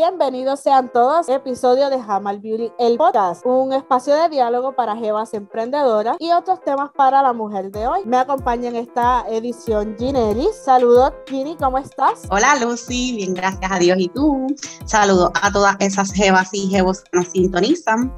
Bienvenidos sean todos episodio de Jamal Beauty, el podcast, un espacio de diálogo para jevas emprendedoras y otros temas para la mujer de hoy. Me acompaña en esta edición Ginelli. Saludos, Gini, ¿cómo estás? Hola, Lucy, bien, gracias a Dios. ¿Y tú? Saludos a todas esas jevas y jevos que nos sintonizan.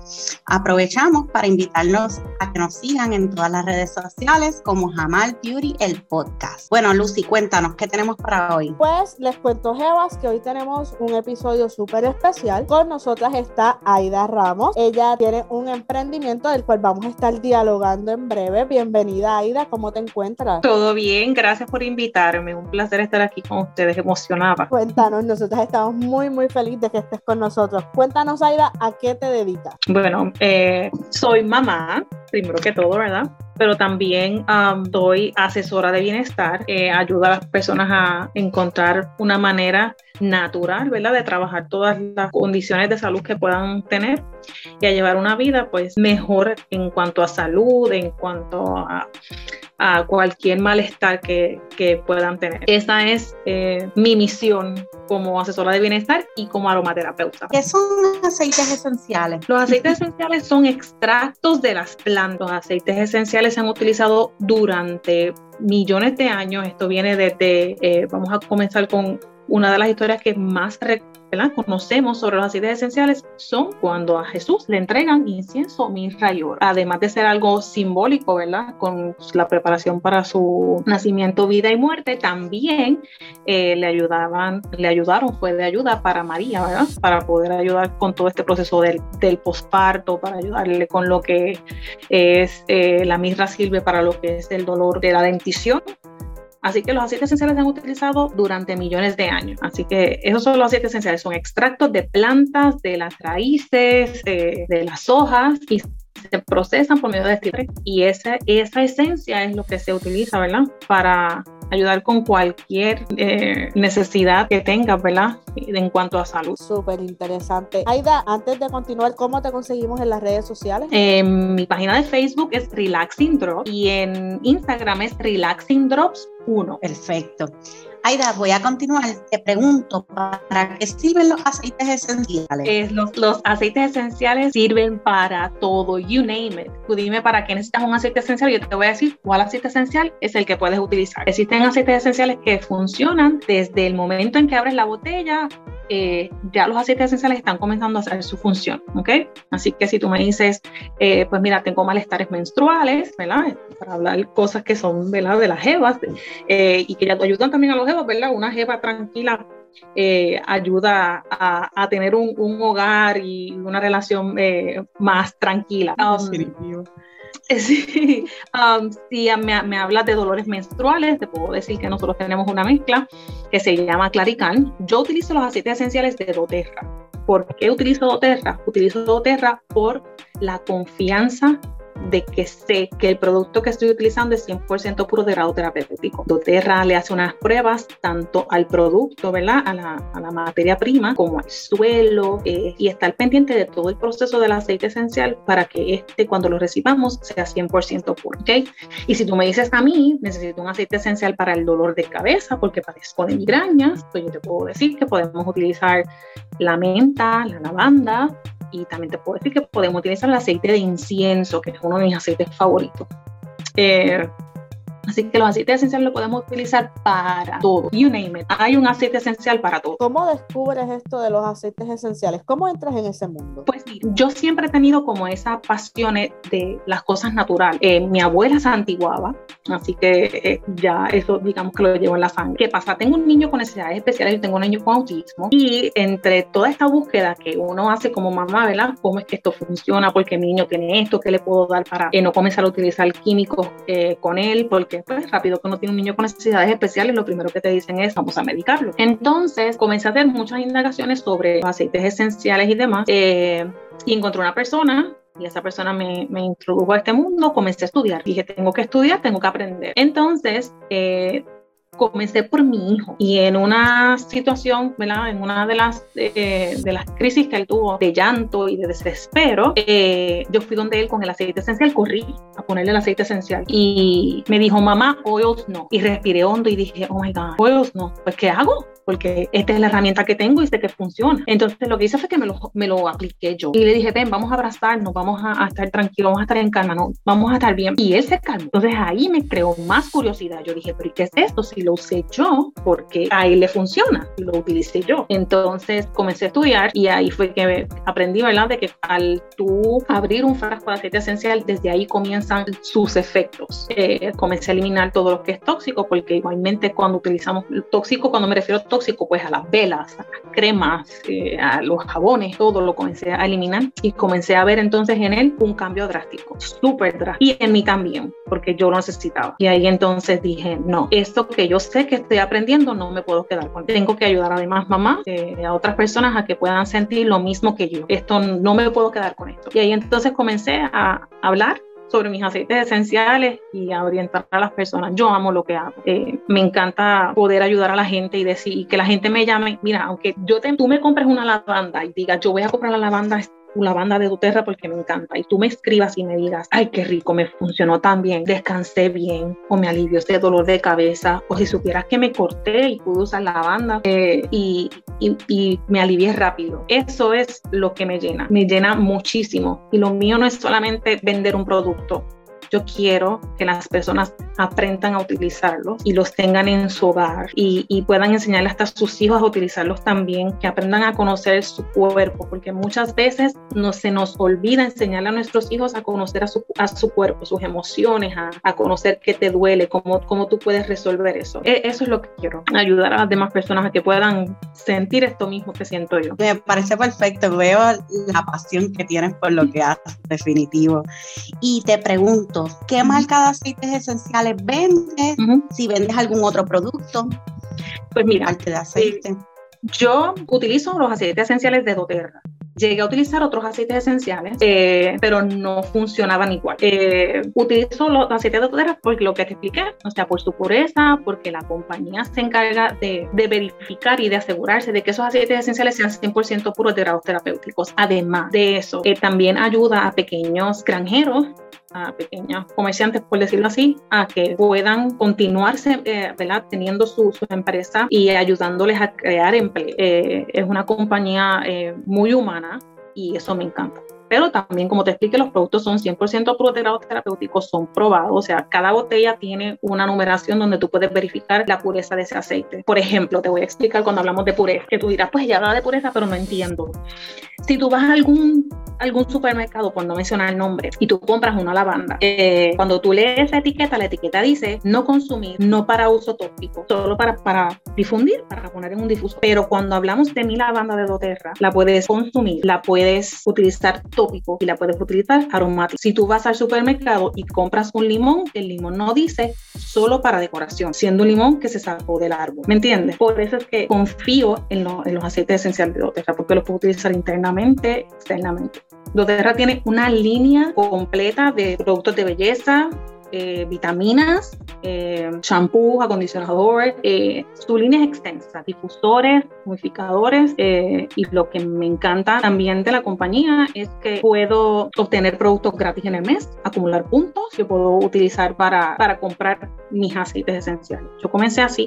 Aprovechamos para invitarlos a que nos sigan en todas las redes sociales como Jamal Beauty, el podcast. Bueno, Lucy, cuéntanos, ¿qué tenemos para hoy? Pues les cuento, jevas, que hoy tenemos un episodio súper especial. Con nosotras está Aida Ramos. Ella tiene un emprendimiento del cual vamos a estar dialogando en breve. Bienvenida, Aida. ¿Cómo te encuentras? Todo bien, gracias por invitarme. Un placer estar aquí con ustedes, emocionada. Cuéntanos, nosotras estamos muy, muy felices de que estés con nosotros. Cuéntanos, Aida, ¿a qué te dedicas? Bueno, eh, soy mamá, primero que todo, ¿verdad? pero también um, doy asesora de bienestar, eh, ayuda a las personas a encontrar una manera natural, ¿verdad? De trabajar todas las condiciones de salud que puedan tener y a llevar una vida pues mejor en cuanto a salud, en cuanto a, a cualquier malestar que, que, puedan tener. Esa es eh, mi misión como asesora de bienestar y como aromaterapeuta. ¿Qué son aceites esenciales? Los aceites esenciales son extractos de las plantas. Los aceites esenciales se han utilizado durante millones de años. Esto viene desde, eh, vamos a comenzar con una de las historias que más conocemos sobre los aceites esenciales son cuando a Jesús le entregan incienso, mirra y oro. Además de ser algo simbólico, ¿verdad? Con la preparación para su nacimiento, vida y muerte, también eh, le ayudaban, le ayudaron, fue de ayuda para María, ¿verdad? Para poder ayudar con todo este proceso del, del posparto, para ayudarle con lo que es eh, la mirra sirve para lo que es el dolor de la dentición Así que los aceites esenciales se han utilizado durante millones de años. Así que esos son los aceites esenciales. Son extractos de plantas, de las raíces, de, las hojas y se procesan por medio de este y esa, esa esencia es lo que se utiliza, ¿verdad? Para ayudar con cualquier eh, necesidad que tengas, ¿verdad? En cuanto a salud. Súper interesante. Aida, antes de continuar, ¿cómo te conseguimos en las redes sociales? mi página de Facebook es Relaxing Drops y en Instagram es Relaxing Drops 1. Perfecto. Aida, voy a continuar. Te pregunto, ¿para qué sirven los aceites esenciales? los, los, aceites esenciales sirven para todo, you name it. Tú dime para qué necesitas un aceite esencial y yo te voy a decir cuál aceite esencial es el que puedes utilizar. Existen aceites esenciales que funcionan desde el momento en que abres la botella eh, ya los aceites esenciales están comenzando a hacer su función, ¿ok? Así que si tú me dices, eh, pues mira, tengo malestares menstruales, ¿verdad? Para hablar cosas que son, ¿verdad? De las jevas eh, y que ya te ayudan también a los ¿verdad? Una jeva tranquila ayuda a, tener un, hogar y una relación más tranquila. Um, Sí, um, si me, me, hablas de dolores menstruales, te puedo decir que nosotros tenemos una mezcla que se llama Clarican. Yo utilizo los aceites esenciales de doTERRA. ¿Por qué utilizo doTERRA? Utilizo doTERRA por la confianza de que sé que el producto que estoy utilizando es 100% puro de grado terapéutico. doTERRA le hace unas pruebas tanto al producto, ¿verdad? A la, a la materia prima como al suelo eh, y estar pendiente de todo el proceso del aceite esencial para que este cuando lo recibamos sea 100% puro, ¿ok? Y si tú me dices a mí, necesito un aceite esencial para el dolor de cabeza porque padezco de migrañas, pues yo te puedo decir que podemos utilizar la menta, la lavanda, y también te puedo decir que podemos utilizar el aceite de incienso, que es uno de mis aceites favoritos. Eh, Así que los aceites esenciales los podemos utilizar para todo. You name it. Hay un aceite esencial para todo. ¿Cómo descubres esto de los aceites esenciales? ¿Cómo entras en ese mundo? Pues yo siempre he tenido como esa pasión de las cosas naturales. Eh, mi abuela se antiguaba, así que eh, ya eso digamos que lo llevo en la sangre. ¿Qué pasa? Tengo un niño con necesidades especiales y tengo un niño con autismo. Y entre toda esta búsqueda que uno hace como mamá, ¿verdad? ¿Cómo es que esto funciona? Porque mi niño tiene esto, ¿qué le puedo dar para eh, no comenzar a utilizar químicos con él? Porque que pues rápido uno tiene un niño con necesidades especiales, lo primero que te dicen es vamos a medicarlo. Entonces comencé a hacer muchas indagaciones sobre aceites esenciales y demás eh, y encontré una persona y esa persona me, me, introdujo a este mundo, comencé a estudiar. Dije, tengo que estudiar, tengo que aprender. Entonces, eh, comencé por mi hijo y en una situación, ¿verdad? En una de las, eh, de las crisis que él tuvo de llanto y de desespero, eh, yo fui donde él con el aceite esencial, corrí a ponerle el aceite esencial y me dijo, mamá, oils no. Y respiré hondo y dije, oh my God, oils no. Pues, ¿qué hago? porque esta es la herramienta que tengo y sé que funciona. Entonces lo que hice fue que me lo, me lo apliqué yo y le dije, ven, vamos a abrazarnos, vamos a, estar tranquilos, vamos a estar en calma, no, vamos a estar bien. Y él se calmó. Entonces ahí me creó más curiosidad. Yo dije, pero ¿y qué es esto? Si lo usé yo, porque a él le funciona lo utilicé yo. Entonces comencé a estudiar y ahí fue que aprendí, ¿verdad? De que al tú abrir un frasco de aceite esencial, desde ahí comienzan sus efectos. Eh, comencé a eliminar todo lo que es tóxico, porque igualmente cuando utilizamos tóxico, cuando me refiero a tóxico, pues a las velas, a las cremas, eh, a los jabones, todo lo comencé a eliminar y comencé a ver entonces en él un cambio drástico, súper drástico. Y en mí también, porque yo lo necesitaba. Y ahí entonces dije, no, esto que yo sé que estoy aprendiendo no me puedo quedar con. Tengo que ayudar además mamá, eh, a otras personas a que puedan sentir lo mismo que yo. Esto no me puedo quedar con esto. Y ahí entonces comencé a hablar sobre mis aceites esenciales y a orientar a las personas. Yo amo lo que hago. Eh, me encanta poder ayudar a la gente y decir que la gente me llame, mira, aunque yo te, tú me compres una lavanda y digas, yo voy a comprar la lavanda la banda de doTERRA porque me encanta. Y tú me escribas y me digas, ay, qué rico, me funcionó tan bien, descansé bien o me alivió este dolor de cabeza o si supieras que me corté y pude usar la banda eh, y, y, y, me alivié rápido. Eso es lo que me llena, me llena muchísimo. Y lo mío no es solamente vender un producto, yo quiero que las personas aprendan a utilizarlos y los tengan en su hogar y, puedan enseñarle hasta a sus hijos a utilizarlos también, que aprendan a conocer su cuerpo, porque muchas veces no, se nos olvida enseñarle a nuestros hijos a conocer a su, cuerpo, sus emociones, a, a conocer qué te duele, cómo, cómo tú puedes resolver eso. E, eso es lo que quiero, ayudar a las demás personas a que puedan sentir esto mismo que siento yo. Me parece perfecto, veo la pasión que tienes por lo que haces, definitivo. Y te pregunto, ¿qué marca de aceites esenciales vendes? Si vendes algún otro producto. Pues mira, de aceite. Eh, yo utilizo los aceites esenciales de doTERRA. Llegué a utilizar otros aceites esenciales, eh, pero no funcionaban igual. Eh, utilizo los aceites de doTERRA por lo que te expliqué, o sea, por su pureza, porque la compañía se encarga de, de verificar y de asegurarse de que esos aceites esenciales sean 100% puros de grados terapéuticos. Además de eso, también ayuda a pequeños granjeros a pequeños comerciantes, por decirlo así, a que puedan continuarse eh, teniendo su, su, empresa y ayudándoles a crear empleo. Eh, es una compañía eh, muy humana y eso me encanta pero también, como te expliqué, los productos son 100% proteados terapéuticos, son probados, o sea, cada botella tiene una numeración donde tú puedes verificar la pureza de ese aceite. Por ejemplo, te voy a explicar cuando hablamos de pureza, que tú dirás, pues ya habla de pureza, pero no entiendo. Si tú vas a algún, algún supermercado, por no mencionar el nombre, y tú compras una lavanda, eh, cuando tú lees la etiqueta, la etiqueta dice no consumir, no para uso tópico, solo para, para difundir, para poner en un difusor. Pero cuando hablamos de mi lavanda de doTERRA, la puedes consumir, la puedes utilizar y la puedes utilizar aromática. Si tú vas al supermercado y compras un limón, el limón no dice solo para decoración, siendo un limón que se sacó del árbol. ¿Me entiendes? Por eso es que confío en, en los aceites esenciales de doTERRA, porque los puedo utilizar internamente, externamente. doTERRA tiene una línea completa de productos de belleza, eh, vitaminas, eh, shampoo, acondicionador. Eh, su línea es extensa, difusores, humidificadores eh, y lo que me encanta también de la compañía es que puedo obtener productos gratis en el mes, acumular puntos que puedo utilizar para, para comprar mis aceites esenciales. Yo comencé así,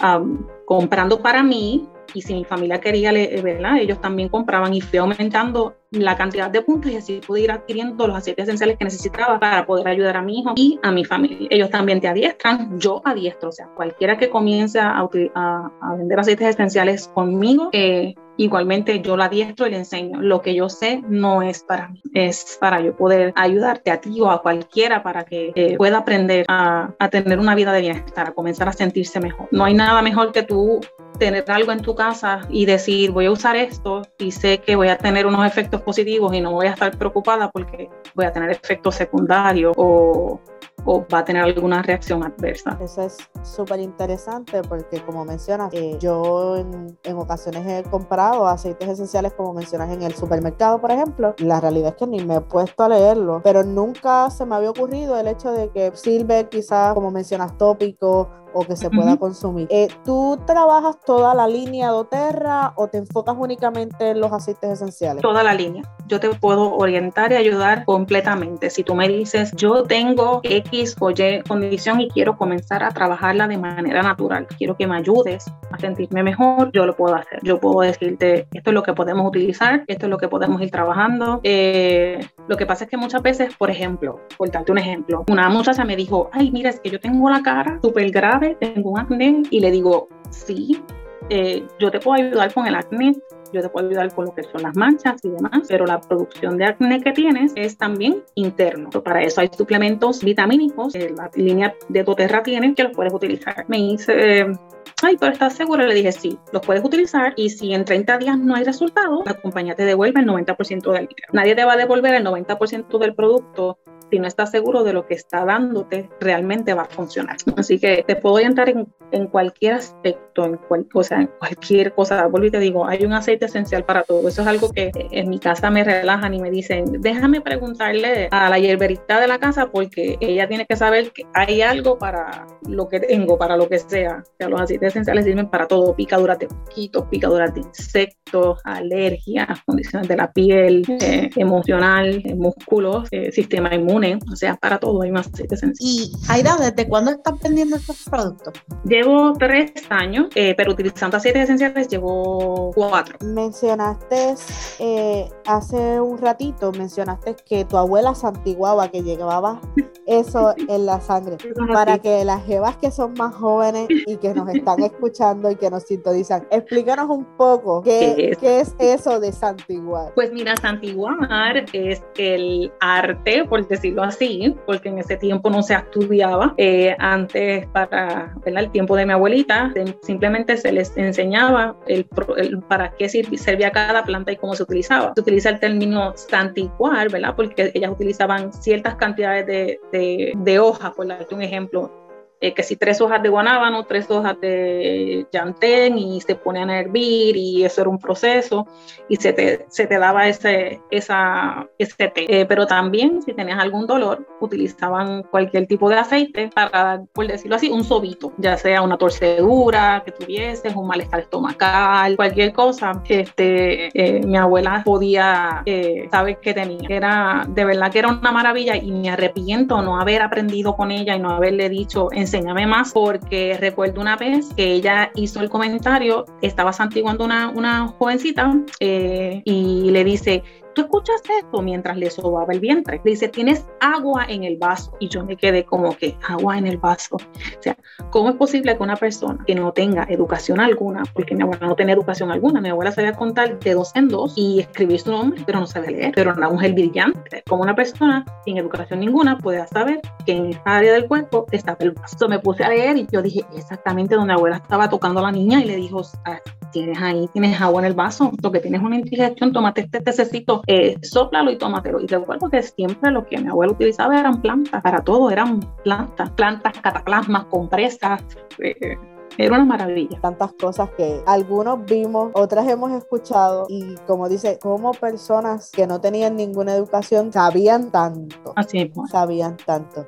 comprando para mí y si mi familia quería, ¿verdad? Ellos también compraban y fui aumentando la cantidad de puntos y así pude ir adquiriendo los aceites esenciales que necesitaba para poder ayudar a mi hijo y a mi familia. Ellos también te adiestran, yo adiestro, o sea, cualquiera que comience a, a, vender aceites esenciales conmigo, eh, igualmente yo la adiestro y le enseño. Lo que yo sé no es para mí, es para yo poder ayudarte a ti o a cualquiera para que eh, pueda aprender a, a, tener una vida de bienestar, a comenzar a sentirse mejor. No hay nada mejor que tú tener algo en tu casa y decir voy a usar esto y sé que voy a tener unos efectos positivos y no voy a estar preocupada porque voy a tener efectos secundarios o o va a tener alguna reacción adversa. Eso es súper interesante porque como mencionas, eh, yo en, ocasiones he comprado aceites esenciales como mencionas en el supermercado, por ejemplo. La realidad es que ni me he puesto a leerlo, pero nunca se me había ocurrido el hecho de que sirve quizás, como mencionas, tópico o que se pueda consumir. Eh, ¿Tú trabajas toda la línea doTERRA o te enfocas únicamente en los aceites esenciales? Toda la línea. Yo te puedo orientar y ayudar completamente. Si tú me dices, yo tengo X o Y condición y quiero comenzar a trabajarla de manera natural, quiero que me ayudes a sentirme mejor, yo lo puedo hacer. Yo puedo decirte, esto es lo que podemos utilizar, esto es lo que podemos ir trabajando. Eh, lo que pasa es que muchas veces, por ejemplo, por darte un ejemplo, una muchacha me dijo, ay, mira, es que yo tengo la cara súper grave, tengo un acné, y le digo, sí, eh, yo te puedo ayudar con el acné, yo te puedo ayudar con lo que son las manchas y demás, pero la producción de acné que tienes es también interno. Para eso hay suplementos vitamínicos que la línea de doTERRA tiene que los puedes utilizar. Me dice, ay, pero ¿estás segura? Le dije, sí, los puedes utilizar y si en 30 días no hay resultado, la compañía te devuelve el 90% del dinero. Nadie te va a devolver el 90% del producto si no estás seguro de lo que está dándote, realmente va a funcionar. Así que te puedo orientar en, en cualquier aspecto, en, cual, o sea, en cualquier cosa. Vuelvo y te digo, hay un aceite esencial para todo. Eso es algo que en mi casa me relajan y me dicen, déjame preguntarle a la hierberita de la casa porque ella tiene que saber que hay algo para lo que tengo, para lo que sea. O sea los aceites esenciales sirven para todo, picaduras de mosquitos, picaduras de insectos, alergias, condiciones de la piel, eh, emocional, eh, músculos, eh, sistema inmune o sea, para todo hay más aceite esencial. Y Aida, ¿desde cuándo estás vendiendo estos productos? Llevo tres años, eh, pero utilizando aceites esenciales llevo cuatro. Mencionaste eh, hace un ratito, mencionaste que tu abuela santiguaba, que llevaba eso en la sangre. Para que las jevas que son más jóvenes y que nos están escuchando y que nos sintonizan, explícanos un poco qué, ¿Qué es? eso de santiguar. Pues mira, santiguar es el arte, por decir así, porque en ese tiempo no se estudiaba. Eh, antes, para el tiempo de mi abuelita, simplemente se les enseñaba el, para qué servía cada planta y cómo se utilizaba. Se utiliza el término santicuar, ¿verdad? Porque ellas utilizaban ciertas cantidades de, de, de hojas, por darte un ejemplo, eh, que si tres hojas de guanábano, tres hojas de llantén y se ponían a hervir y eso era un proceso y se te, se te daba ese, esa, ese té. Eh, pero también si tenías algún dolor, utilizaban cualquier tipo de aceite para, por decirlo así, un sobito, ya sea una torcedura que tuvieses, un malestar estomacal, cualquier cosa. Este, eh, mi abuela podía saber qué tenía. Era, de verdad que era una maravilla y me arrepiento no haber aprendido con ella y no haberle dicho, enséñame más, porque recuerdo una vez que ella hizo el comentario, estaba santiguando una, una jovencita eh, y le dice, tú escuchas esto mientras le sobaba el vientre. Le dice, tienes agua en el vaso. Y yo me quedé como que agua en el vaso. O sea, ¿cómo es posible que una persona que no tenga educación alguna, porque mi abuela no tenía educación alguna, mi abuela sabía contar de dos en dos y escribir su nombre, pero no sabía leer, pero una mujer brillante, como una persona sin educación ninguna puede saber que en esta área del cuerpo está el vaso. me puse a leer y yo dije exactamente donde mi abuela estaba tocando a la niña y le dijo, tienes ahí, tienes agua en el vaso, lo que tienes una indigestión, tómate este tececito eh, sóplalo y tómatelo. Y recuerdo que siempre lo que mi abuelo utilizaba eran plantas, para todo eran plantas, plantas, cataplasmas, compresas. Eh, era una maravilla. Tantas cosas que algunos vimos, otras hemos escuchado y como dice, como personas que no tenían ninguna educación sabían tanto. Así es. Sabían tanto.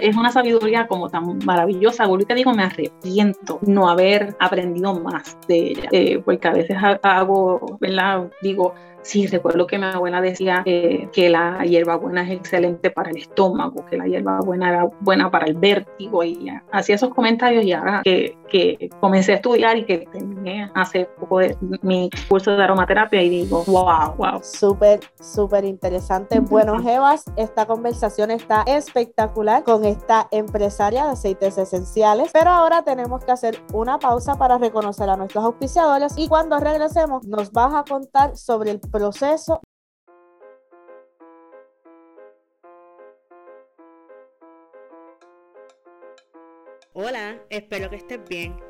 Es una sabiduría como tan maravillosa. Ahorita digo, me arrepiento no haber aprendido más de ella, eh, porque a veces hago, ¿verdad? Digo, Sí, recuerdo que mi abuela decía eh, que la hierbabuena es excelente para el estómago, que la hierbabuena era buena para el vértigo y hacía esos comentarios y ahora que, que, comencé a estudiar y que terminé hace poco de mi curso de aromaterapia y digo, wow, wow. Súper, súper interesante. Bueno, Jebas, esta conversación está espectacular con esta empresaria de aceites esenciales, pero ahora tenemos que hacer una pausa para reconocer a nuestros auspiciadores y cuando regresemos nos vas a contar sobre el proceso Hola, espero que estés bien.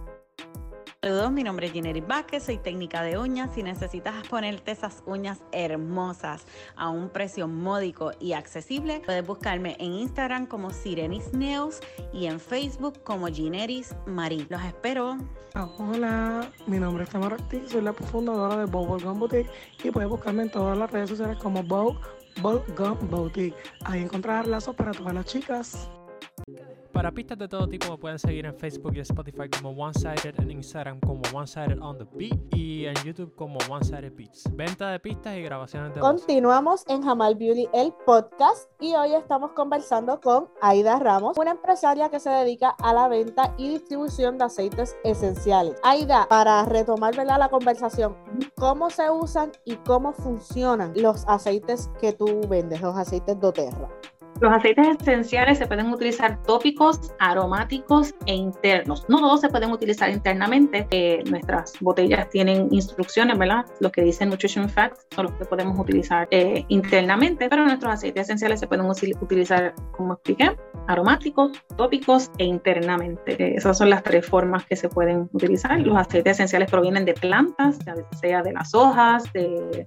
Saludos, mi nombre es Ginery Vázquez, soy técnica de uñas. Si necesitas ponerte esas uñas hermosas a un precio módico y accesible, puedes buscarme en Instagram como Sirenis Nails y en Facebook como Gineris. Los espero. Hola, mi nombre es Tamara Ortiz, soy la fundadora de Bob Gum Boutique y puedes buscarme en todas las redes sociales como Bob Gum Boutique. Ahí encontrarás lazos para todas las chicas. Para pistas de todo tipo me pueden seguir en Facebook y Spotify como One Sided, en Instagram como One Sided on the Beat y en YouTube como One Sided Beats. Venta de pistas y grabaciones de Continuamos en Jamal Beauty, el podcast, y hoy estamos conversando con Aida Ramos, una empresaria que se dedica a la venta y distribución de aceites esenciales. Aida, para retomar la conversación, ¿cómo se usan y cómo funcionan los aceites que tú vendes, los aceites doTERRA? Los aceites esenciales se pueden utilizar tópicos, aromáticos e internos. No todos se pueden utilizar internamente. Eh, nuestras botellas tienen instrucciones, ¿verdad? Lo que dice Nutrition Facts son los que podemos utilizar eh, internamente, pero nuestros aceites esenciales se pueden utilizar, como expliqué, aromáticos, tópicos e internamente. Eh, esas son las tres formas que se pueden utilizar. Los aceites esenciales provienen de plantas, ya sea de las hojas, de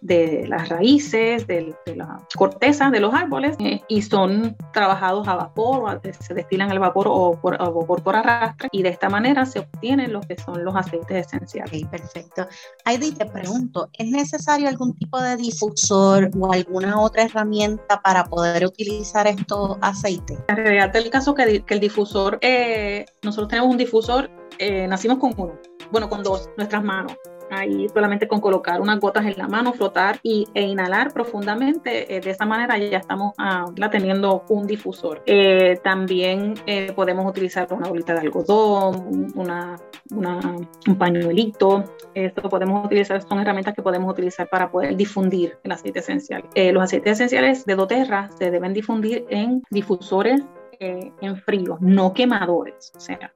de las raíces, de, la corteza de los árboles y son trabajados a vapor, se destilan al vapor o por, vapor por arrastre y de esta manera se obtienen lo que son los aceites esenciales. Ok, perfecto. Heidi, te pregunto, ¿es necesario algún tipo de difusor o alguna otra herramienta para poder utilizar estos aceites? En realidad, el caso que, que el difusor, eh, nosotros tenemos un difusor, eh, nacimos con uno, bueno, con dos, nuestras manos ahí solamente con colocar unas gotas en la mano, flotar y, e inhalar profundamente, eh, de esa manera ya estamos ah, teniendo un difusor. Eh, también eh, podemos utilizar una bolita de algodón, una, un pañuelito. Esto podemos utilizar, son herramientas que podemos utilizar para poder difundir el aceite esencial. los aceites esenciales de doTERRA se deben difundir en difusores en frío, no quemadores. O sea,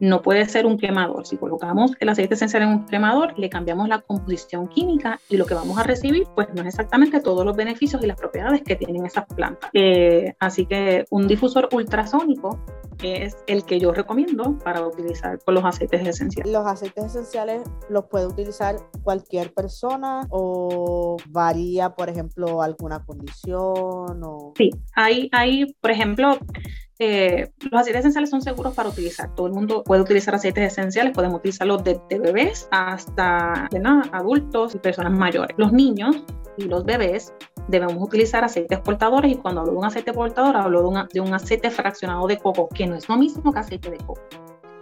no puede ser un quemador. Si colocamos el aceite esencial en un quemador, le cambiamos la composición química y lo que vamos a recibir, pues no es exactamente todos los beneficios y las propiedades que tienen esas plantas. Eh, así que un difusor ultrasónico es el que yo recomiendo para utilizar con los aceites esenciales. ¿Los aceites esenciales los puede utilizar cualquier persona o varía, por ejemplo, alguna condición? O... Sí, hay, hay, por ejemplo, eh, los aceites esenciales son seguros para utilizar. Todo el mundo puede utilizar aceites esenciales, podemos utilizarlos desde bebés hasta adultos y personas mayores. Los niños y los bebés debemos utilizar aceites portadores y cuando hablo de un aceite portador hablo de, de un aceite fraccionado de coco, que no es lo mismo que aceite de coco.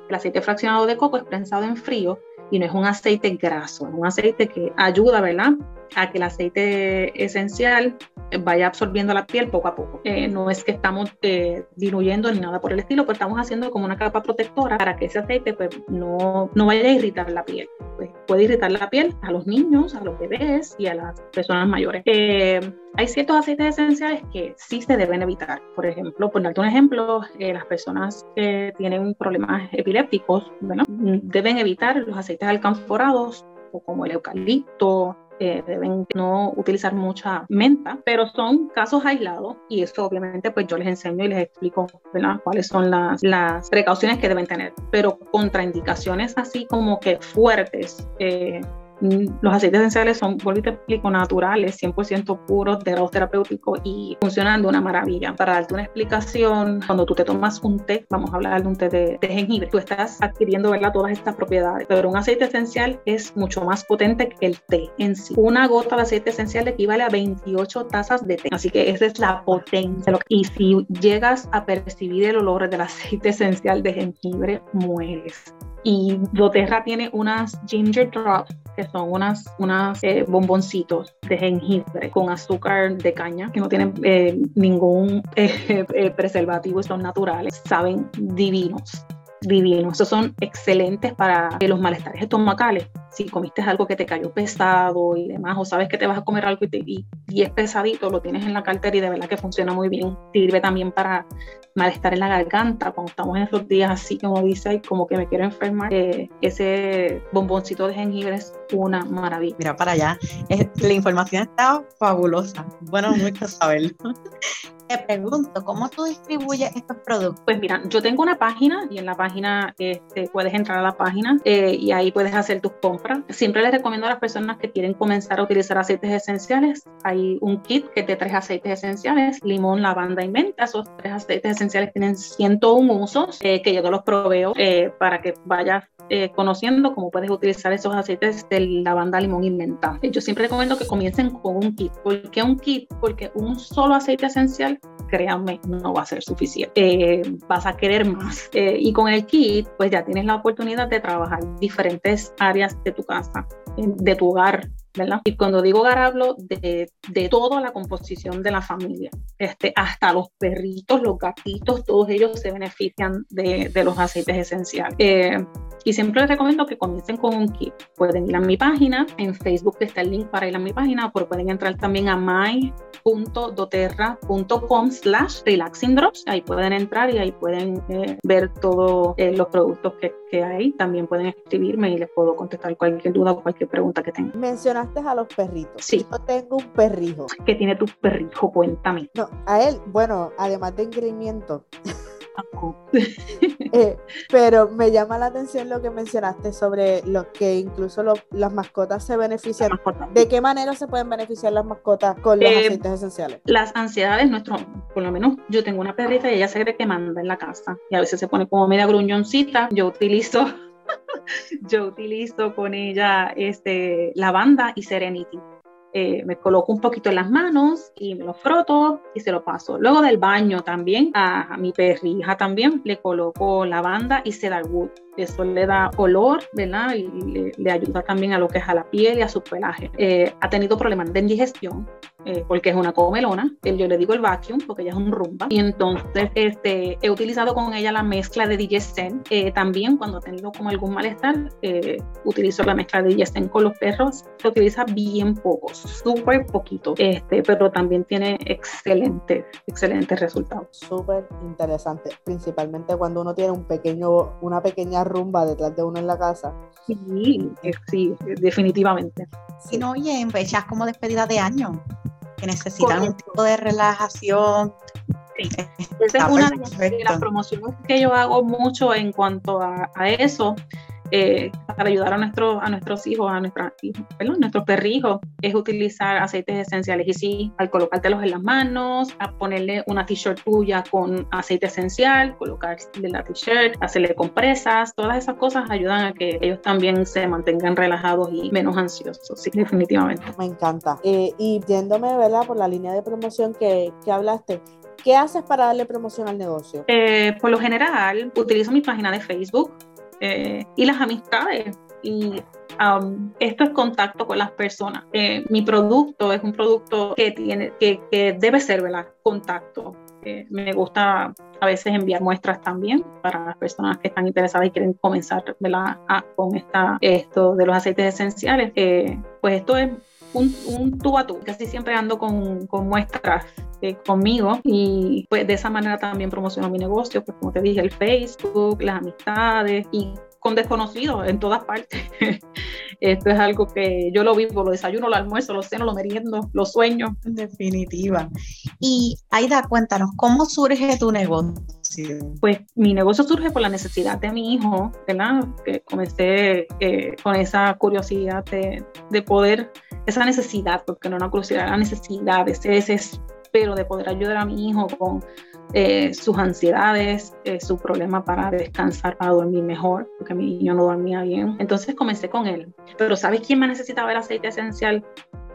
El aceite fraccionado de coco es prensado en frío y no es un aceite graso, es un aceite que ayuda, ¿verdad? A que el aceite esencial vaya absorbiendo la piel poco a poco. Eh, no es que estamos eh, diluyendo ni nada por el estilo, pues estamos haciendo como una capa protectora para que ese aceite pues, no, no vaya a irritar la piel. Puede irritar la piel a los niños, a los bebés y a las personas mayores. Eh, hay ciertos aceites esenciales que sí se deben evitar. Por ejemplo, por darte un ejemplo, las personas que tienen problemas epilépticos bueno, deben evitar los aceites alcanforados como el eucalipto, deben no utilizar mucha menta, pero son casos aislados y eso obviamente pues yo les enseño y les explico cuáles son las, las precauciones que deben tener, pero contraindicaciones así como que fuertes. Eh, los aceites esenciales son, vuelvo y te explico, naturales, 100% puros, de grado terapéutico y funcionan de una maravilla. Para darte una explicación, cuando tú te tomas un té, vamos a hablar de un té de, jengibre, tú estás adquiriendo ¿verdad? todas estas propiedades, pero un aceite esencial es mucho más potente que el té en sí. Una gota de aceite esencial equivale a 28 tazas de té, así que esa es la potencia. Y si llegas a percibir el olor del aceite esencial de jengibre, mueres. Y doTERRA tiene unas ginger drops, que son unas, unas eh, bomboncitos de jengibre con azúcar de caña, que no tienen eh, ningún eh, preservativo y son naturales. Saben divinos divinos. Estos son excelentes para los malestares estomacales. Si comiste algo que te cayó pesado y demás, o sabes que te vas a comer algo y, es pesadito, lo tienes en la cartera y de verdad que funciona muy bien. Sirve también para malestar en la garganta, cuando estamos en esos días así como dice, como que me quiero enfermar. Ese bomboncito de jengibre es una maravilla. Mira para allá, la información está fabulosa. Bueno, mucho saberlo. Te pregunto, ¿cómo tú distribuyes estos productos? Pues mira, yo tengo una página y en la página este, puedes entrar a la página eh, y ahí puedes hacer tus compras. Siempre les recomiendo a las personas que quieren comenzar a utilizar aceites esenciales, hay un kit que te tres aceites esenciales, limón, lavanda y menta. Esos tres aceites esenciales tienen 101 usos eh, que yo te los proveo eh, para que vayas conociendo cómo puedes utilizar esos aceites de lavanda, limón y menta. Yo siempre recomiendo que comiencen con un kit. ¿Por qué un kit? Porque un solo aceite esencial créanme, no va a ser suficiente. Eh, vas a querer más. Eh, y con el kit, pues ya tienes la oportunidad de trabajar diferentes áreas de tu casa, de tu hogar, ¿verdad? Y cuando digo hogar hablo de, de, toda la composición de la familia, este, hasta los perritos, los gatitos, todos ellos se benefician de, de los aceites esenciales. Eh, y siempre les recomiendo que comiencen con un kit. Pueden ir a mi página, en Facebook está el link para ir a mi página, pero pueden entrar también a my.doterra.com slash relaxing drops. Ahí pueden entrar y ahí pueden eh, ver todos eh, los productos que, que, hay. También pueden escribirme y les puedo contestar cualquier duda o cualquier pregunta que tengan. Mencionaste a los perritos. Sí. Yo tengo un perrijo. ¿Qué tiene tu perrijo? Cuéntame. No, a él, bueno, además de engreimiento. eh, pero me llama la atención lo que mencionaste sobre lo que incluso lo, las mascotas se benefician. Mascota. ¿De qué manera se pueden beneficiar las mascotas con los Eh, aceites esenciales? Las ansiedades, nuestro, por lo menos yo tengo una perrita y ella se cree que manda en la casa y a veces se pone como media gruñoncita. Yo utilizo, yo utilizo con ella este, lavanda y serenity. Eh, me coloco un poquito en las manos y me lo froto y se lo paso. Luego del baño también, a, a mi perrija también le coloco lavanda y cedarwood. Eso le da olor, ¿verdad? Y le, le, ayuda también a lo que es a la piel y a su pelaje. Eh, ha tenido problemas de indigestión eh, porque es una comelona. Yo le digo el vacuum porque ella es un rumba. Y entonces este, he utilizado con ella la mezcla de Digesten. Eh, también cuando he tenido como algún malestar, eh, utilizo la mezcla de Digesten con los perros. Se utiliza bien poco, súper poquito, este, pero también tiene excelentes, excelentes resultados. Súper interesante, principalmente cuando uno tiene un pequeño, una pequeña rumba detrás de uno en la casa. Sí, sí, definitivamente. Si no, oye, en fechas como despedida de año, que necesitan un tipo de relajación. Sí. Esa es una de las, de las, promociones que yo hago mucho en cuanto a, a eso. Eh, para ayudar a, nuestro, a nuestros hijos, a nuestra, perdón, nuestros perrijos, es utilizar aceites esenciales. Y sí, al colocártelos en las manos, a ponerle una t-shirt tuya con aceite esencial, colocarle la t-shirt, hacerle compresas, todas esas cosas ayudan a que ellos también se mantengan relajados y menos ansiosos. Sí, definitivamente. Me encanta. Eh, y yéndome, ¿verdad? Por la línea de promoción que, que hablaste, ¿qué haces para darle promoción al negocio? Eh, por lo general, utilizo mi página de Facebook eh, y las amistades. Y um, esto es contacto con las personas. Eh, mi producto es un producto que, tiene, que, que debe ser ¿verdad? contacto. Eh, me gusta a veces enviar muestras también para las personas que están interesadas y quieren comenzar ¿verdad? A, con esta, esto de los aceites esenciales. Eh, pues esto es un, un tú a tú. Casi siempre ando con, con muestras eh, conmigo y pues de esa manera también promociono mi negocio, pues como te dije, el Facebook, las amistades y con desconocidos en todas partes. Esto es algo que yo lo vivo, lo desayuno, lo almuerzo, lo ceno, lo meriendo, lo sueño. En definitiva. Y Aida, cuéntanos, ¿cómo surge tu negocio? Pues mi negocio surge por la necesidad de mi hijo, ¿verdad? Que comencé eh, con esa curiosidad de, de, poder, esa necesidad, porque no una curiosidad, la necesidad, ese, ese espero de poder ayudar a mi hijo con eh, sus ansiedades, eh, su problema para descansar, para dormir mejor, porque mi niño no dormía bien. Entonces comencé con él. Pero ¿sabes quién más necesitaba el aceite esencial?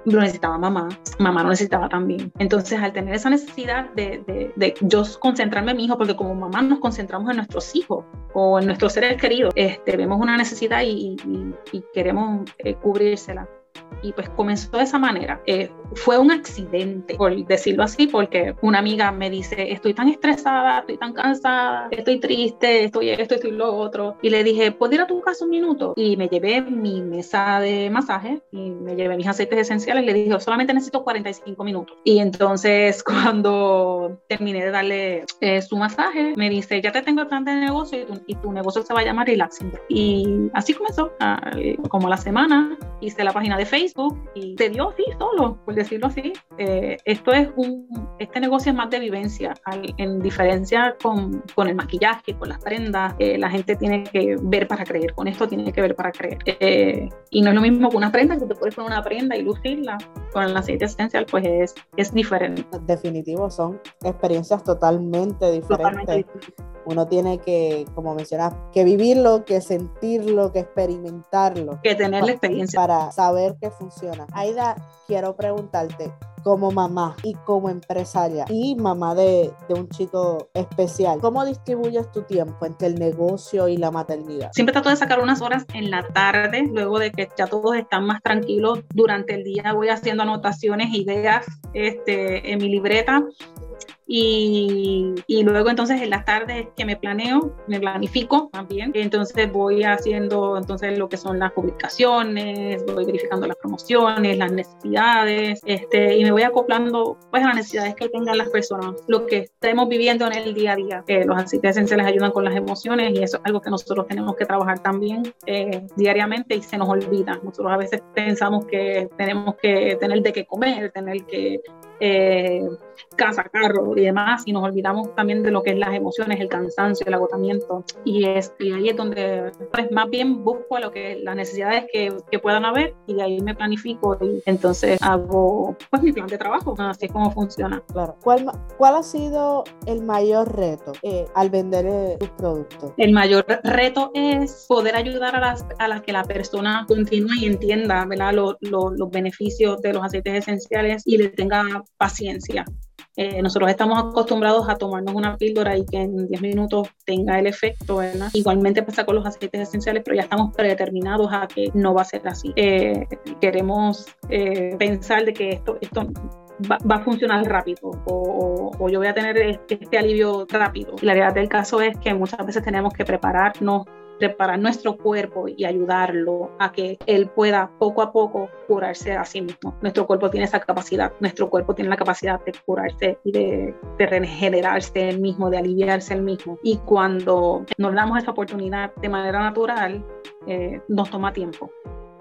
Lo necesitaba mamá, mamá lo necesitaba también. Entonces, al tener esa necesidad de, de, de, yo concentrarme en mi hijo, porque como mamá nos concentramos en nuestros hijos o en nuestros seres queridos, este, vemos una necesidad y, y, y queremos eh, cubrírsela y pues comenzó de esa manera. Eh, fue un accidente, por decirlo así, porque una amiga me dice, estoy tan estresada, estoy tan cansada, estoy triste, estoy esto, estoy lo otro. Y le dije, ¿puedo ir a tu casa un minuto? Y me llevé mi mesa de masaje y me llevé mis aceites esenciales le dije, solamente necesito 45 minutos. Y entonces cuando terminé de darle eh, su masaje, me dice, ya te tengo el plan de negocio y tu, y tu negocio se va a llamar Relaxing. Y así comenzó, como la semana, hice la página de Facebook y se dio así solo, por decirlo así. Eh, esto es un, este negocio es más de vivencia, en diferencia con, con, el maquillaje, con las prendas, eh, la gente tiene que ver para creer, con esto tiene que ver para creer. Eh, y no es lo mismo que una prenda, que te puedes poner una prenda y lucirla, con el aceite esencial pues es, es diferente. Definitivo, son experiencias totalmente diferentes. Uno tiene que, como mencionas, que vivirlo, que sentirlo, que experimentarlo. Que tener la experiencia. Para saber que funciona. Aida, quiero preguntarte, como mamá y como empresaria y mamá de, de, un chico especial, ¿cómo distribuyes tu tiempo entre el negocio y la maternidad? Siempre trato de sacar unas horas en la tarde, luego de que ya todos están más tranquilos. Durante el día voy haciendo anotaciones, ideas este, en mi libreta y, y, luego entonces en las tardes que me planeo, me planifico también, entonces voy haciendo entonces lo que son las publicaciones, voy verificando las promociones, las necesidades, este, y me voy acoplando pues a las necesidades que tengan las personas, lo que estemos viviendo en el día a día. Eh, los aceites esenciales ayudan con las emociones y eso es algo que nosotros tenemos que trabajar también eh, diariamente y se nos olvida. Nosotros a veces pensamos que tenemos que tener de qué comer, tener que eh, casa, carro y demás, y nos olvidamos también de lo que es las emociones, el cansancio, el agotamiento. Y, es, y ahí es donde pues, más bien busco lo que, las necesidades que, que, puedan haber y de ahí me planifico y entonces hago pues mi plan de trabajo, así es como funciona. Claro. ¿Cuál, cuál ha sido el mayor reto eh, al vender eh, tus productos? El mayor reto es poder ayudar a las, a las que la persona continúe y entienda ¿verdad? los beneficios de los aceites esenciales y le tenga paciencia. Eh, nosotros estamos acostumbrados a tomarnos una píldora y que en 10 minutos tenga el efecto, ¿verdad? Igualmente pasa con los aceites esenciales, pero ya estamos predeterminados a que no va a ser así. Eh, queremos eh, pensar de que esto, esto Va, a funcionar rápido o, yo voy a tener este alivio rápido. La realidad del caso es que muchas veces tenemos que prepararnos preparar nuestro cuerpo y ayudarlo a que él pueda poco a poco curarse a sí mismo. Nuestro cuerpo tiene esa capacidad, nuestro cuerpo tiene la capacidad de curarse y de, regenerarse el mismo, de aliviarse el mismo. Y cuando nos damos esa oportunidad de manera natural, eh, nos toma tiempo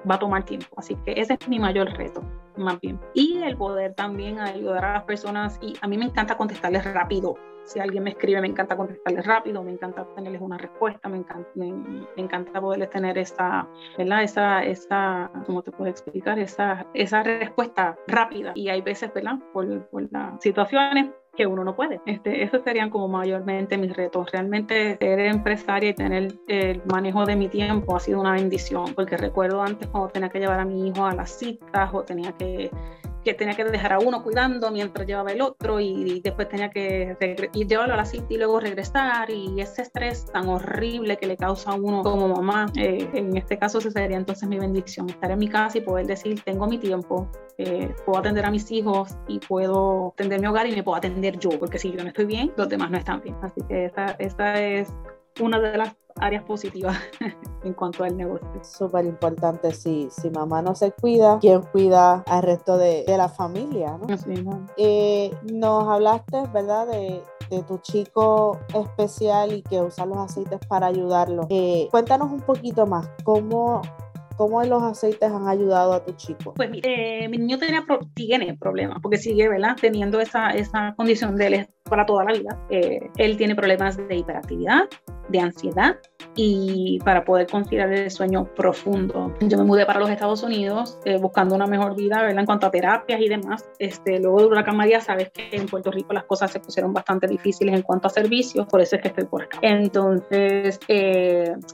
va a tomar tiempo. Así que ese es mi mayor reto, más bien. Y el poder también ayudar a las personas. Y a mí me encanta contestarles rápido si alguien me escribe, me encanta contestarles rápido, me encanta tenerles una respuesta, me encanta, me, encanta poderles tener esa, ¿verdad? Esa, esa, ¿cómo te puedo explicar? Esa, esa respuesta rápida. Y hay veces, ¿verdad? Por, por las situaciones que uno no puede. Este, esos serían como mayormente mis retos. Realmente ser empresaria y tener el manejo de mi tiempo ha sido una bendición, porque recuerdo antes cuando tenía que llevar a mi hijo a las citas o tenía que que tenía que dejar a uno cuidando mientras llevaba el otro y, después tenía que ir llevarlo a la cita y luego regresar y ese estrés tan horrible que le causa a uno como mamá, eh, en este caso ese sería entonces mi bendición, estar en mi casa y poder decir, tengo mi tiempo, eh, puedo atender a mis hijos y puedo atender mi hogar y me puedo atender yo, porque si yo no estoy bien, los demás no están bien. Así que esa, esa es una de las áreas positivas en cuanto al negocio. Súper importante, si, si mamá no se cuida, ¿quién cuida al resto de, de la familia? ¿no? Eh, nos hablaste, ¿verdad? De, de, tu chico especial y que usa los aceites para ayudarlo. Eh, cuéntanos un poquito más, ¿cómo ¿Cómo los aceites han ayudado a tu chico? Pues eh, mi niño tenía tiene problemas, porque sigue, ¿verdad? Teniendo esa, esa condición de él para toda la vida. Eh, él tiene problemas de hiperactividad, de ansiedad y para poder conciliar el sueño profundo. Yo me mudé para los Estados Unidos eh, buscando una mejor vida, ¿verdad? En cuanto a terapias y demás. Este, luego de Huracán María, sabes que en Puerto Rico las cosas se pusieron bastante difíciles en cuanto a servicios, por eso es que estoy por acá. Entonces,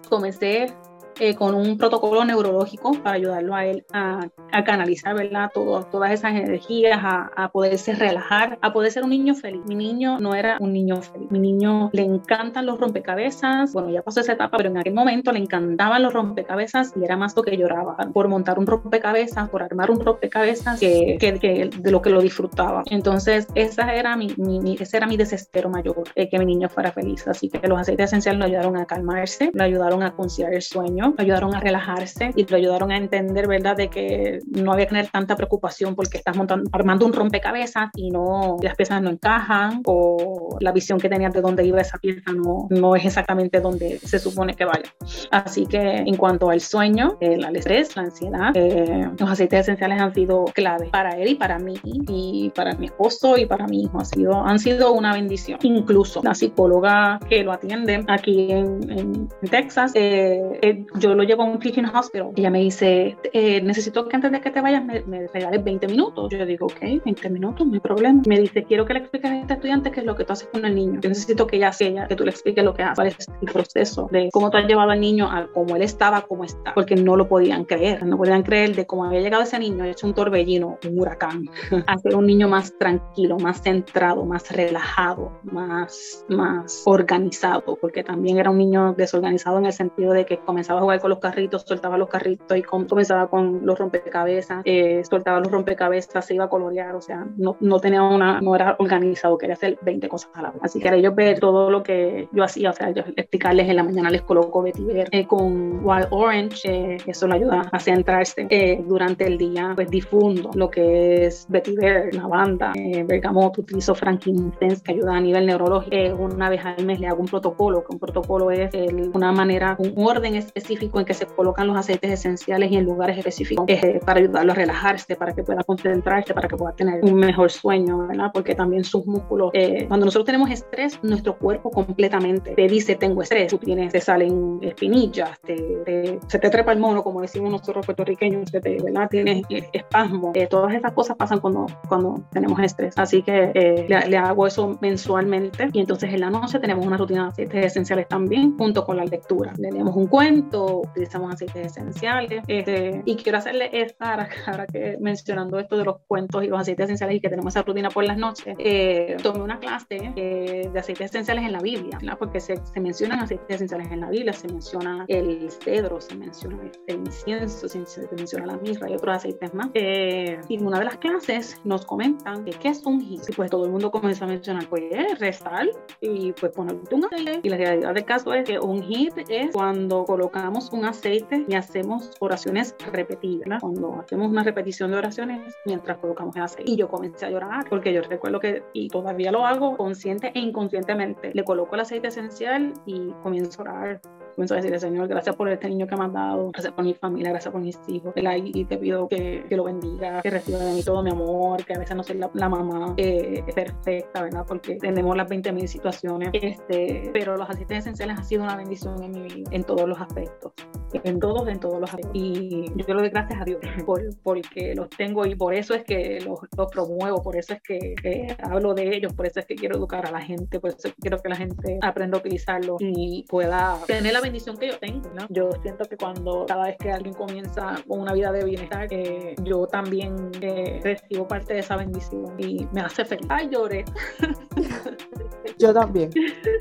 comencé eh, con un protocolo neurológico para ayudarlo a él a, a canalizar ¿verdad? Todo, todas esas energías, a, a, poderse relajar, a poder ser un niño feliz. Mi niño no era un niño feliz. Mi niño le encantan los rompecabezas. Bueno, ya pasó esa etapa, pero en aquel momento le encantaban los rompecabezas y era más lo que lloraba por montar un rompecabezas, por armar un rompecabezas que, que, que de lo que lo disfrutaba. Entonces, esa era mi, mi, ese era mi desespero mayor, eh, que mi niño fuera feliz. Así que los aceites esenciales lo ayudaron a calmarse, lo ayudaron a conciliar el sueño sueño, ayudaron a relajarse y lo ayudaron a entender, ¿verdad?, de que no había que tener tanta preocupación porque estás montando, armando un rompecabezas y no, las piezas no encajan o la visión que tenías de dónde iba esa pieza no, no es exactamente donde se supone que vaya. Así que en cuanto al sueño, el estrés, la ansiedad, eh, los aceites esenciales han sido clave para él y para mí y para mi esposo y para mi hijo. Ha sido, han sido una bendición. Incluso la psicóloga que lo atiende aquí en, en, Texas, eh, eh, yo lo llevo a un teaching hospital. Ella me dice, necesito que antes de que te vayas me, me, regales 20 minutos. Yo digo, ok, 20 minutos, no hay problema. Me dice, quiero que le expliques a este estudiante qué es lo que tú haces con el niño. Yo necesito que ella sea, que tú le expliques lo que haces, cuál es el proceso de cómo tú has llevado al niño a cómo él estaba, cómo está, porque no lo podían creer, no podían creer de cómo había llegado ese niño, hecho un torbellino, un huracán, a ser un niño más tranquilo, más centrado, más relajado, más, más organizado, porque también era un niño desorganizado en el sentido de que comenzaba jugar con los carritos, soltaba los carritos y comenzaba con los rompecabezas, eh, soltaba los rompecabezas, se iba a colorear, o sea, no, no tenía una, no era organizado, quería hacer 20 cosas a la vez. Así que era ellos ver todo lo que yo hacía, o sea, yo explicarles en la mañana les coloco vetiver eh, con Wild Orange, eh, eso le ayuda a centrarse eh, durante el día, pues difundo lo que es vetiver, lavanda, eh, bergamot, utilizo frankincense que ayuda a nivel neurológico. Eh, una vez al mes le hago un protocolo, que un protocolo es el, una manera, un orden específico en que se colocan los aceites esenciales y en lugares específicos para ayudarlo a relajarse, para que pueda concentrarse, para que pueda tener un mejor sueño, ¿verdad? Porque también sus músculos, cuando nosotros tenemos estrés, nuestro cuerpo completamente te dice tengo estrés, tú tienes, te salen espinillas, te, se te trepa el mono, como decimos nosotros puertorriqueños, te, ¿verdad? tienes espasmo, eh, todas esas cosas pasan cuando, cuando tenemos estrés, así que eh, le, hago eso mensualmente y entonces en la noche tenemos una rutina de aceites esenciales también junto con la lectura, le leemos un cuento, utilizamos aceites esenciales este, y quiero hacerle esta, ahora, que mencionando esto de los cuentos y los aceites esenciales y que tenemos esa rutina por las noches, eh, tomé una clase de aceites esenciales en la Biblia, ¿verdad? porque se, se mencionan aceites esenciales en la Biblia, se menciona el cedro, se menciona el incienso, se, menciona la mirra y otros aceites más. Eh, y en una de las clases nos comentan que qué es un hit. Y pues todo el mundo comenzó a mencionar, pues restal y pues poner un aceite. Y la realidad del caso es que un hit es cuando colocamos un aceite y hacemos oraciones repetidas. Cuando hacemos una repetición de oraciones mientras colocamos el aceite. Y yo comencé a llorar porque yo recuerdo que, y todavía lo hago consciente e inconscientemente, le coloco el aceite esencial y comienzo a orar comienzo a decirle, Señor, gracias por este niño que me has dado, gracias por mi familia, gracias por mis hijos, y te pido que, que, lo bendiga, que reciba de mí todo mi amor, que a veces no soy la, mamá eh, perfecta, ¿verdad? Porque tenemos las 20.000 situaciones, este, pero los aceites esenciales han sido una bendición en mi vida, en todos los aspectos, en todos, en todos los aspectos. Y yo le doy gracias a Dios por, porque los tengo y por eso es que los, los promuevo, por eso es que eh, hablo de ellos, por eso es que quiero educar a la gente, por eso quiero que la gente aprenda a utilizarlo y pueda tener la bendición que yo tengo. ¿no? Yo siento que cuando cada vez que alguien comienza con una vida de bienestar, eh, yo también eh, recibo parte de esa bendición y me hace feliz. Ay, lloré. yo también,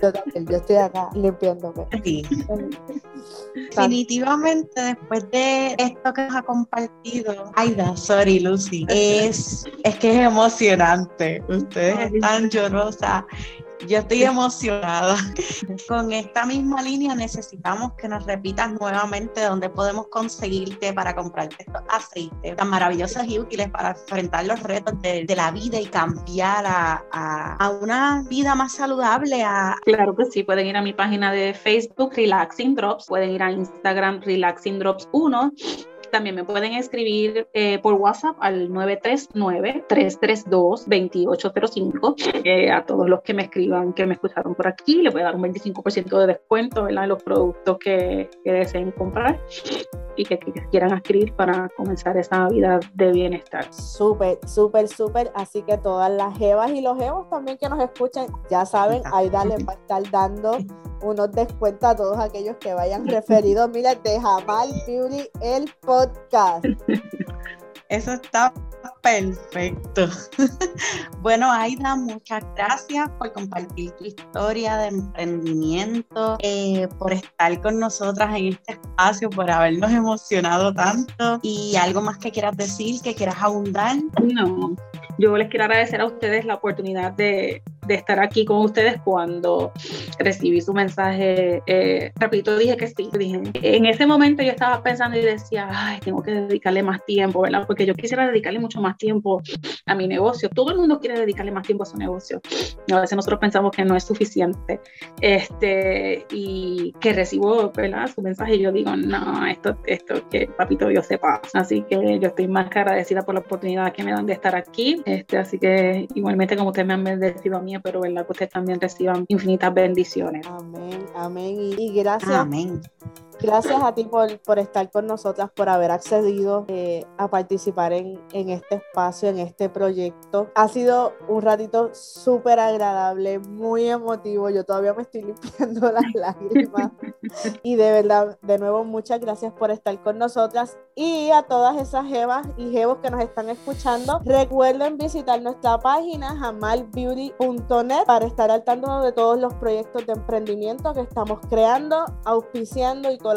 yo también, yo estoy acá limpiándome. Sí. Definitivamente, después de esto que nos ha compartido, Aida, sorry, Lucy, es, es que es emocionante. Ustedes están llorosas yo estoy emocionada. Con esta misma línea necesitamos que nos repitas nuevamente dónde podemos conseguirte para comprarte estos aceites tan maravillosos y útiles para enfrentar los retos de, la vida y cambiar a, a, una vida más saludable. A... Claro que sí, pueden ir a mi página de Facebook Relaxing Drops, pueden ir a Instagram Relaxing Drops 1 también me pueden escribir eh, por WhatsApp al 939-332-2805. Eh, a todos los que me escriban, que me escucharon por aquí, les voy a dar un 25% de descuento en los productos que, deseen comprar y que, quieran adquirir para comenzar esa vida de bienestar. Súper, súper, súper. Así que todas las jevas y los jevos también que nos escuchan, ya saben, Aida les va a estar dando unos descuentos a todos aquellos que vayan referidos. Mira, de Jamal Beauty, el podcast. Eso está perfecto. bueno, Aida, muchas gracias por compartir tu historia de emprendimiento, eh, por estar con nosotras en este espacio, por habernos emocionado tanto y algo más que quieras decir, que quieras abundar. No, yo les quiero agradecer a ustedes la oportunidad de de estar aquí con ustedes cuando recibí su mensaje. Eh, repito, dije que sí. Dije, en ese momento yo estaba pensando y decía, ay, tengo que dedicarle más tiempo, ¿verdad? Porque yo quisiera dedicarle mucho más tiempo a mi negocio. Todo el mundo quiere dedicarle más tiempo a su negocio. A veces nosotros pensamos que no es suficiente. Este, y que recibo, ¿verdad? Su mensaje y yo digo, no, esto, esto, que papito yo sepa. Así que yo estoy más que agradecida por la oportunidad que me dan de estar aquí. Este, así que igualmente como ustedes me han bendecido a mí, pero verdad que ustedes también reciban infinitas bendiciones. Amén, amén. Y, y gracias. Amén. Gracias a ti por, por estar con nosotras, por haber accedido eh, a participar en, en, este espacio, en este proyecto. Ha sido un ratito súper agradable, muy emotivo. Yo todavía me estoy limpiando las lágrimas. y de verdad, de nuevo, muchas gracias por estar con nosotras. Y a todas esas jevas y jevos que nos están escuchando, recuerden visitar nuestra página jamalbeauty.net para estar al tanto de todos los proyectos de emprendimiento que estamos creando, auspiciando y colaborando.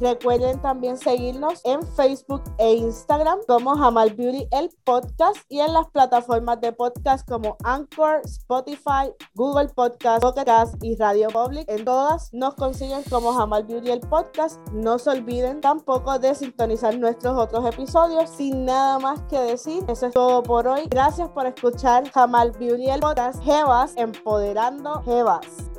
Recuerden también seguirnos en Facebook e Instagram como Jamal Beauty el podcast y en las plataformas de podcast como Anchor, Spotify, Google Podcast, Podcast y Radio Public. En todas nos consiguen como Jamal Beauty el podcast. No se olviden tampoco de sintonizar nuestros otros episodios. Sin nada más que decir, eso es todo por hoy. Gracias por escuchar Jamal Beauty el podcast. Jevas empoderando Jevas.